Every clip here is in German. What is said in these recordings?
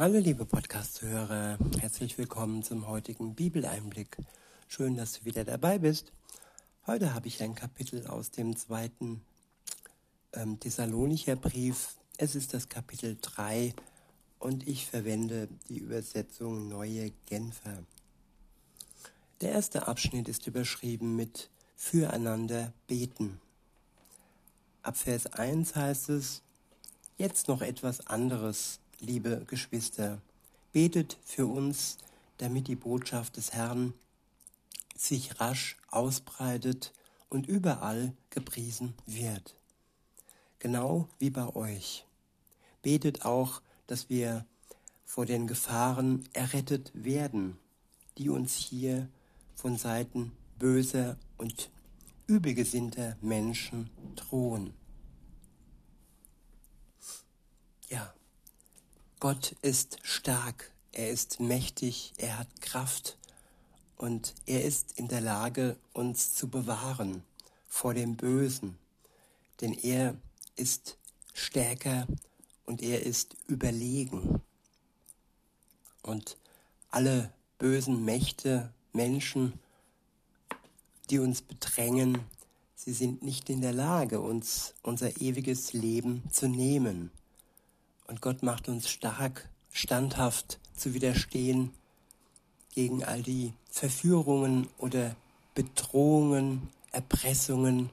Hallo liebe Podcast-Hörer, herzlich willkommen zum heutigen Bibeleinblick. Schön, dass du wieder dabei bist. Heute habe ich ein Kapitel aus dem zweiten ähm, Thessalonicher Brief. Es ist das Kapitel 3 und ich verwende die Übersetzung Neue Genfer. Der erste Abschnitt ist überschrieben mit Füreinander beten. Ab Vers 1 heißt es, jetzt noch etwas anderes liebe Geschwister, betet für uns, damit die Botschaft des Herrn sich rasch ausbreitet und überall gepriesen wird. Genau wie bei euch. Betet auch, dass wir vor den Gefahren errettet werden, die uns hier von Seiten böser und übelgesinnter Menschen drohen. Ja, Gott ist stark, er ist mächtig, er hat Kraft und er ist in der Lage, uns zu bewahren vor dem Bösen, denn er ist stärker und er ist überlegen. Und alle bösen Mächte, Menschen, die uns bedrängen, sie sind nicht in der Lage, uns unser ewiges Leben zu nehmen. Und Gott macht uns stark, standhaft zu widerstehen gegen all die Verführungen oder Bedrohungen, Erpressungen,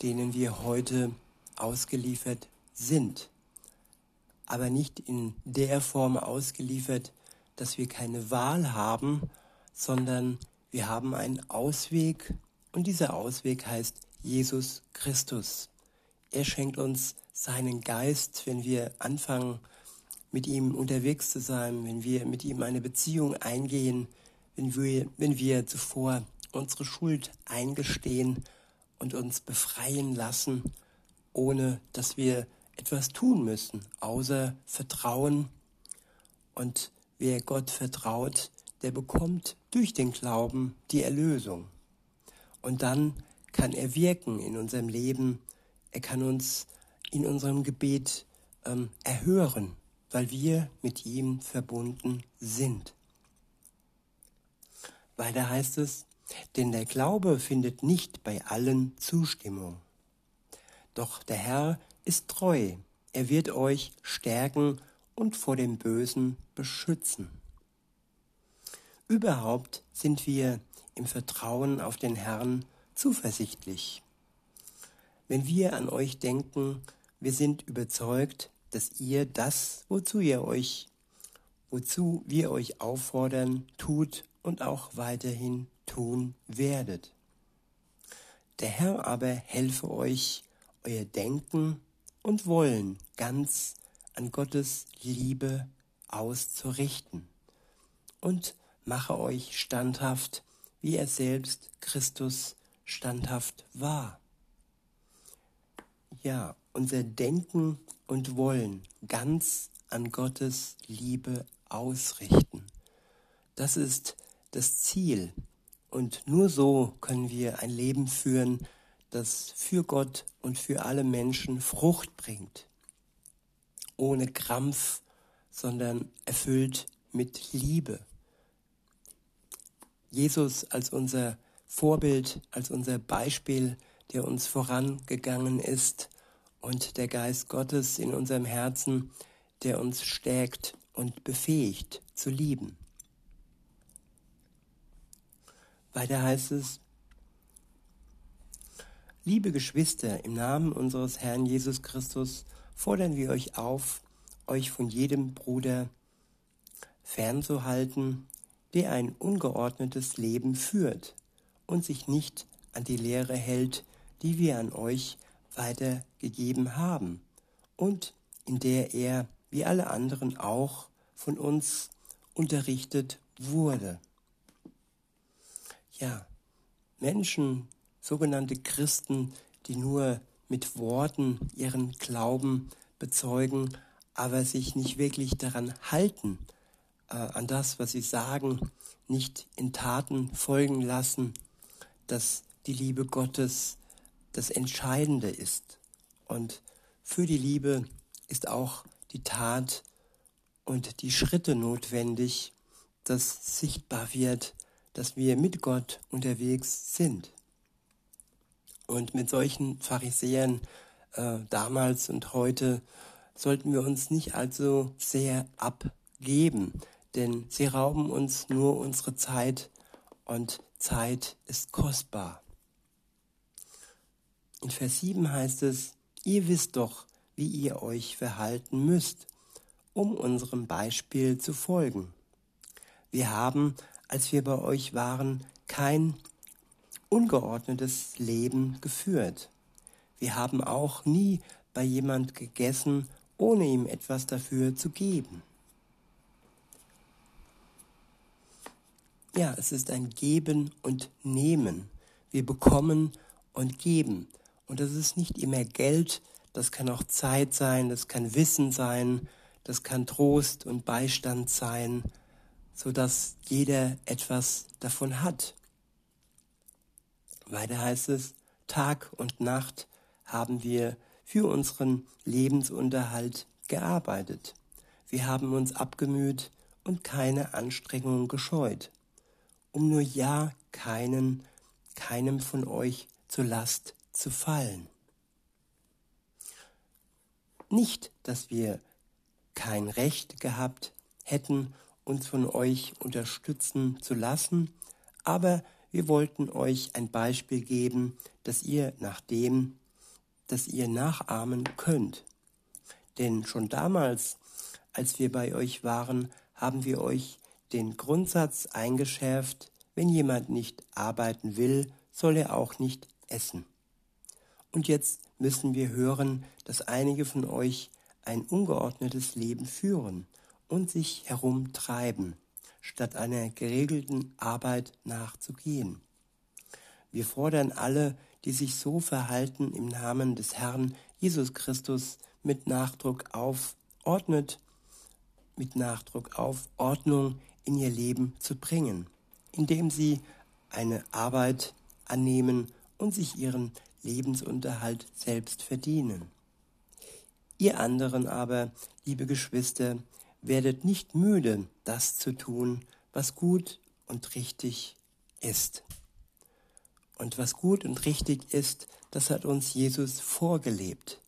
denen wir heute ausgeliefert sind. Aber nicht in der Form ausgeliefert, dass wir keine Wahl haben, sondern wir haben einen Ausweg und dieser Ausweg heißt Jesus Christus. Er schenkt uns seinen Geist, wenn wir anfangen, mit ihm unterwegs zu sein, wenn wir mit ihm eine Beziehung eingehen, wenn wir, wenn wir zuvor unsere Schuld eingestehen und uns befreien lassen, ohne dass wir etwas tun müssen, außer Vertrauen. Und wer Gott vertraut, der bekommt durch den Glauben die Erlösung. Und dann kann er wirken in unserem Leben. Er kann uns in unserem Gebet ähm, erhören, weil wir mit ihm verbunden sind. Weiter heißt es, denn der Glaube findet nicht bei allen Zustimmung. Doch der Herr ist treu, er wird euch stärken und vor dem Bösen beschützen. Überhaupt sind wir im Vertrauen auf den Herrn zuversichtlich. Wenn wir an euch denken, wir sind überzeugt, dass ihr das, wozu ihr euch, wozu wir euch auffordern, tut und auch weiterhin tun werdet. Der Herr aber helfe euch, euer Denken und Wollen ganz an Gottes Liebe auszurichten und mache euch standhaft, wie er selbst Christus standhaft war. Ja, unser Denken und Wollen ganz an Gottes Liebe ausrichten. Das ist das Ziel. Und nur so können wir ein Leben führen, das für Gott und für alle Menschen Frucht bringt. Ohne Krampf, sondern erfüllt mit Liebe. Jesus als unser Vorbild, als unser Beispiel, der uns vorangegangen ist, und der Geist Gottes in unserem Herzen, der uns stärkt und befähigt zu lieben. Weiter heißt es, Liebe Geschwister, im Namen unseres Herrn Jesus Christus fordern wir euch auf, euch von jedem Bruder fernzuhalten, der ein ungeordnetes Leben führt und sich nicht an die Lehre hält, die wir an euch weitergegeben haben und in der er, wie alle anderen auch, von uns unterrichtet wurde. Ja, Menschen, sogenannte Christen, die nur mit Worten ihren Glauben bezeugen, aber sich nicht wirklich daran halten, äh, an das, was sie sagen, nicht in Taten folgen lassen, dass die Liebe Gottes das Entscheidende ist. Und für die Liebe ist auch die Tat und die Schritte notwendig, dass sichtbar wird, dass wir mit Gott unterwegs sind. Und mit solchen Pharisäern äh, damals und heute sollten wir uns nicht allzu sehr abgeben, denn sie rauben uns nur unsere Zeit und Zeit ist kostbar. In Vers 7 heißt es, ihr wisst doch, wie ihr euch verhalten müsst, um unserem Beispiel zu folgen. Wir haben, als wir bei euch waren, kein ungeordnetes Leben geführt. Wir haben auch nie bei jemand gegessen, ohne ihm etwas dafür zu geben. Ja, es ist ein Geben und Nehmen. Wir bekommen und geben. Und das ist nicht immer Geld, das kann auch Zeit sein, das kann Wissen sein, das kann Trost und Beistand sein, so dass jeder etwas davon hat. Weiter heißt es, Tag und Nacht haben wir für unseren Lebensunterhalt gearbeitet. Wir haben uns abgemüht und keine Anstrengungen gescheut, um nur ja keinen, keinem von euch zur Last zu fallen. Nicht, dass wir kein Recht gehabt hätten, uns von euch unterstützen zu lassen, aber wir wollten euch ein Beispiel geben, dass ihr nach dem, dass ihr nachahmen könnt. Denn schon damals, als wir bei euch waren, haben wir euch den Grundsatz eingeschärft, wenn jemand nicht arbeiten will, soll er auch nicht essen. Und jetzt müssen wir hören, dass einige von euch ein ungeordnetes Leben führen und sich herumtreiben, statt einer geregelten Arbeit nachzugehen. Wir fordern alle, die sich so verhalten, im Namen des Herrn Jesus Christus mit Nachdruck auf, ordnet, mit Nachdruck auf, Ordnung in ihr Leben zu bringen, indem sie eine Arbeit annehmen und sich ihren Lebensunterhalt selbst verdienen. Ihr anderen aber, liebe Geschwister, werdet nicht müde, das zu tun, was gut und richtig ist. Und was gut und richtig ist, das hat uns Jesus vorgelebt.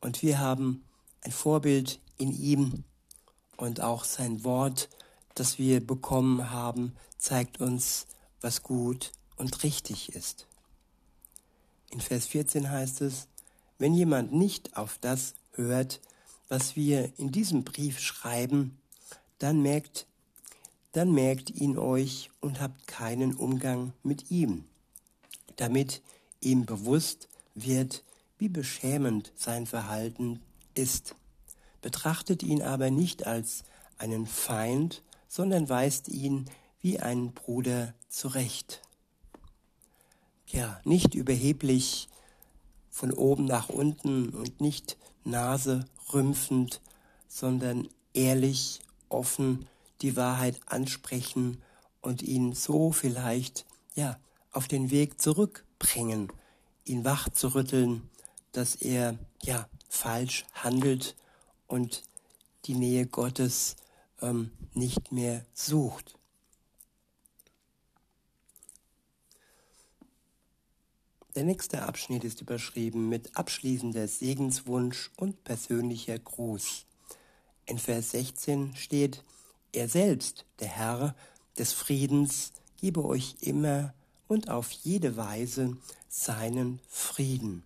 Und wir haben ein Vorbild in ihm und auch sein Wort, das wir bekommen haben, zeigt uns, was gut und richtig ist. In Vers 14 heißt es, wenn jemand nicht auf das hört, was wir in diesem Brief schreiben, dann merkt, dann merkt ihn euch und habt keinen Umgang mit ihm, damit ihm bewusst wird, wie beschämend sein Verhalten ist. Betrachtet ihn aber nicht als einen Feind, sondern weist ihn wie einen Bruder zurecht ja, nicht überheblich von oben nach unten und nicht Nase rümpfend, sondern ehrlich, offen die Wahrheit ansprechen und ihn so vielleicht, ja, auf den Weg zurückbringen, ihn wach zu rütteln, dass er, ja, falsch handelt und die Nähe Gottes ähm, nicht mehr sucht. Der nächste Abschnitt ist überschrieben mit abschließender Segenswunsch und persönlicher Gruß. In Vers 16 steht, er selbst, der Herr des Friedens, gebe euch immer und auf jede Weise seinen Frieden.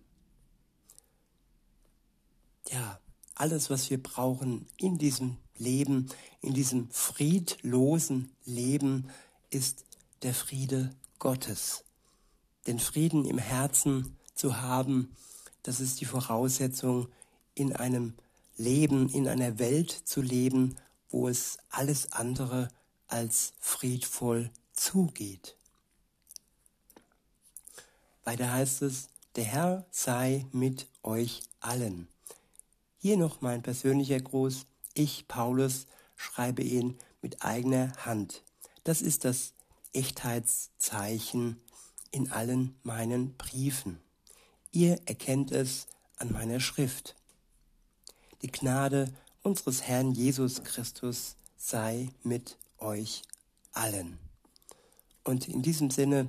Ja, alles, was wir brauchen in diesem Leben, in diesem friedlosen Leben, ist der Friede Gottes den Frieden im Herzen zu haben, das ist die Voraussetzung, in einem Leben, in einer Welt zu leben, wo es alles andere als friedvoll zugeht. Weiter heißt es, der Herr sei mit euch allen. Hier noch mein persönlicher Gruß. Ich, Paulus, schreibe ihn mit eigener Hand. Das ist das Echtheitszeichen in allen meinen Briefen. Ihr erkennt es an meiner Schrift. Die Gnade unseres Herrn Jesus Christus sei mit euch allen. Und in diesem Sinne,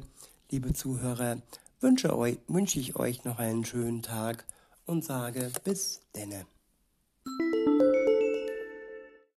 liebe Zuhörer, wünsche, euch, wünsche ich euch noch einen schönen Tag und sage bis denne.